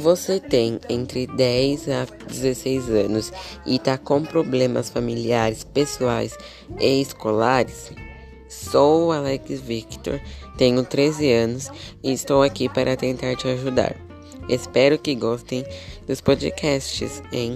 Você tem entre 10 a 16 anos e está com problemas familiares, pessoais e escolares? Sou Alex Victor, tenho 13 anos e estou aqui para tentar te ajudar. Espero que gostem dos podcasts, hein?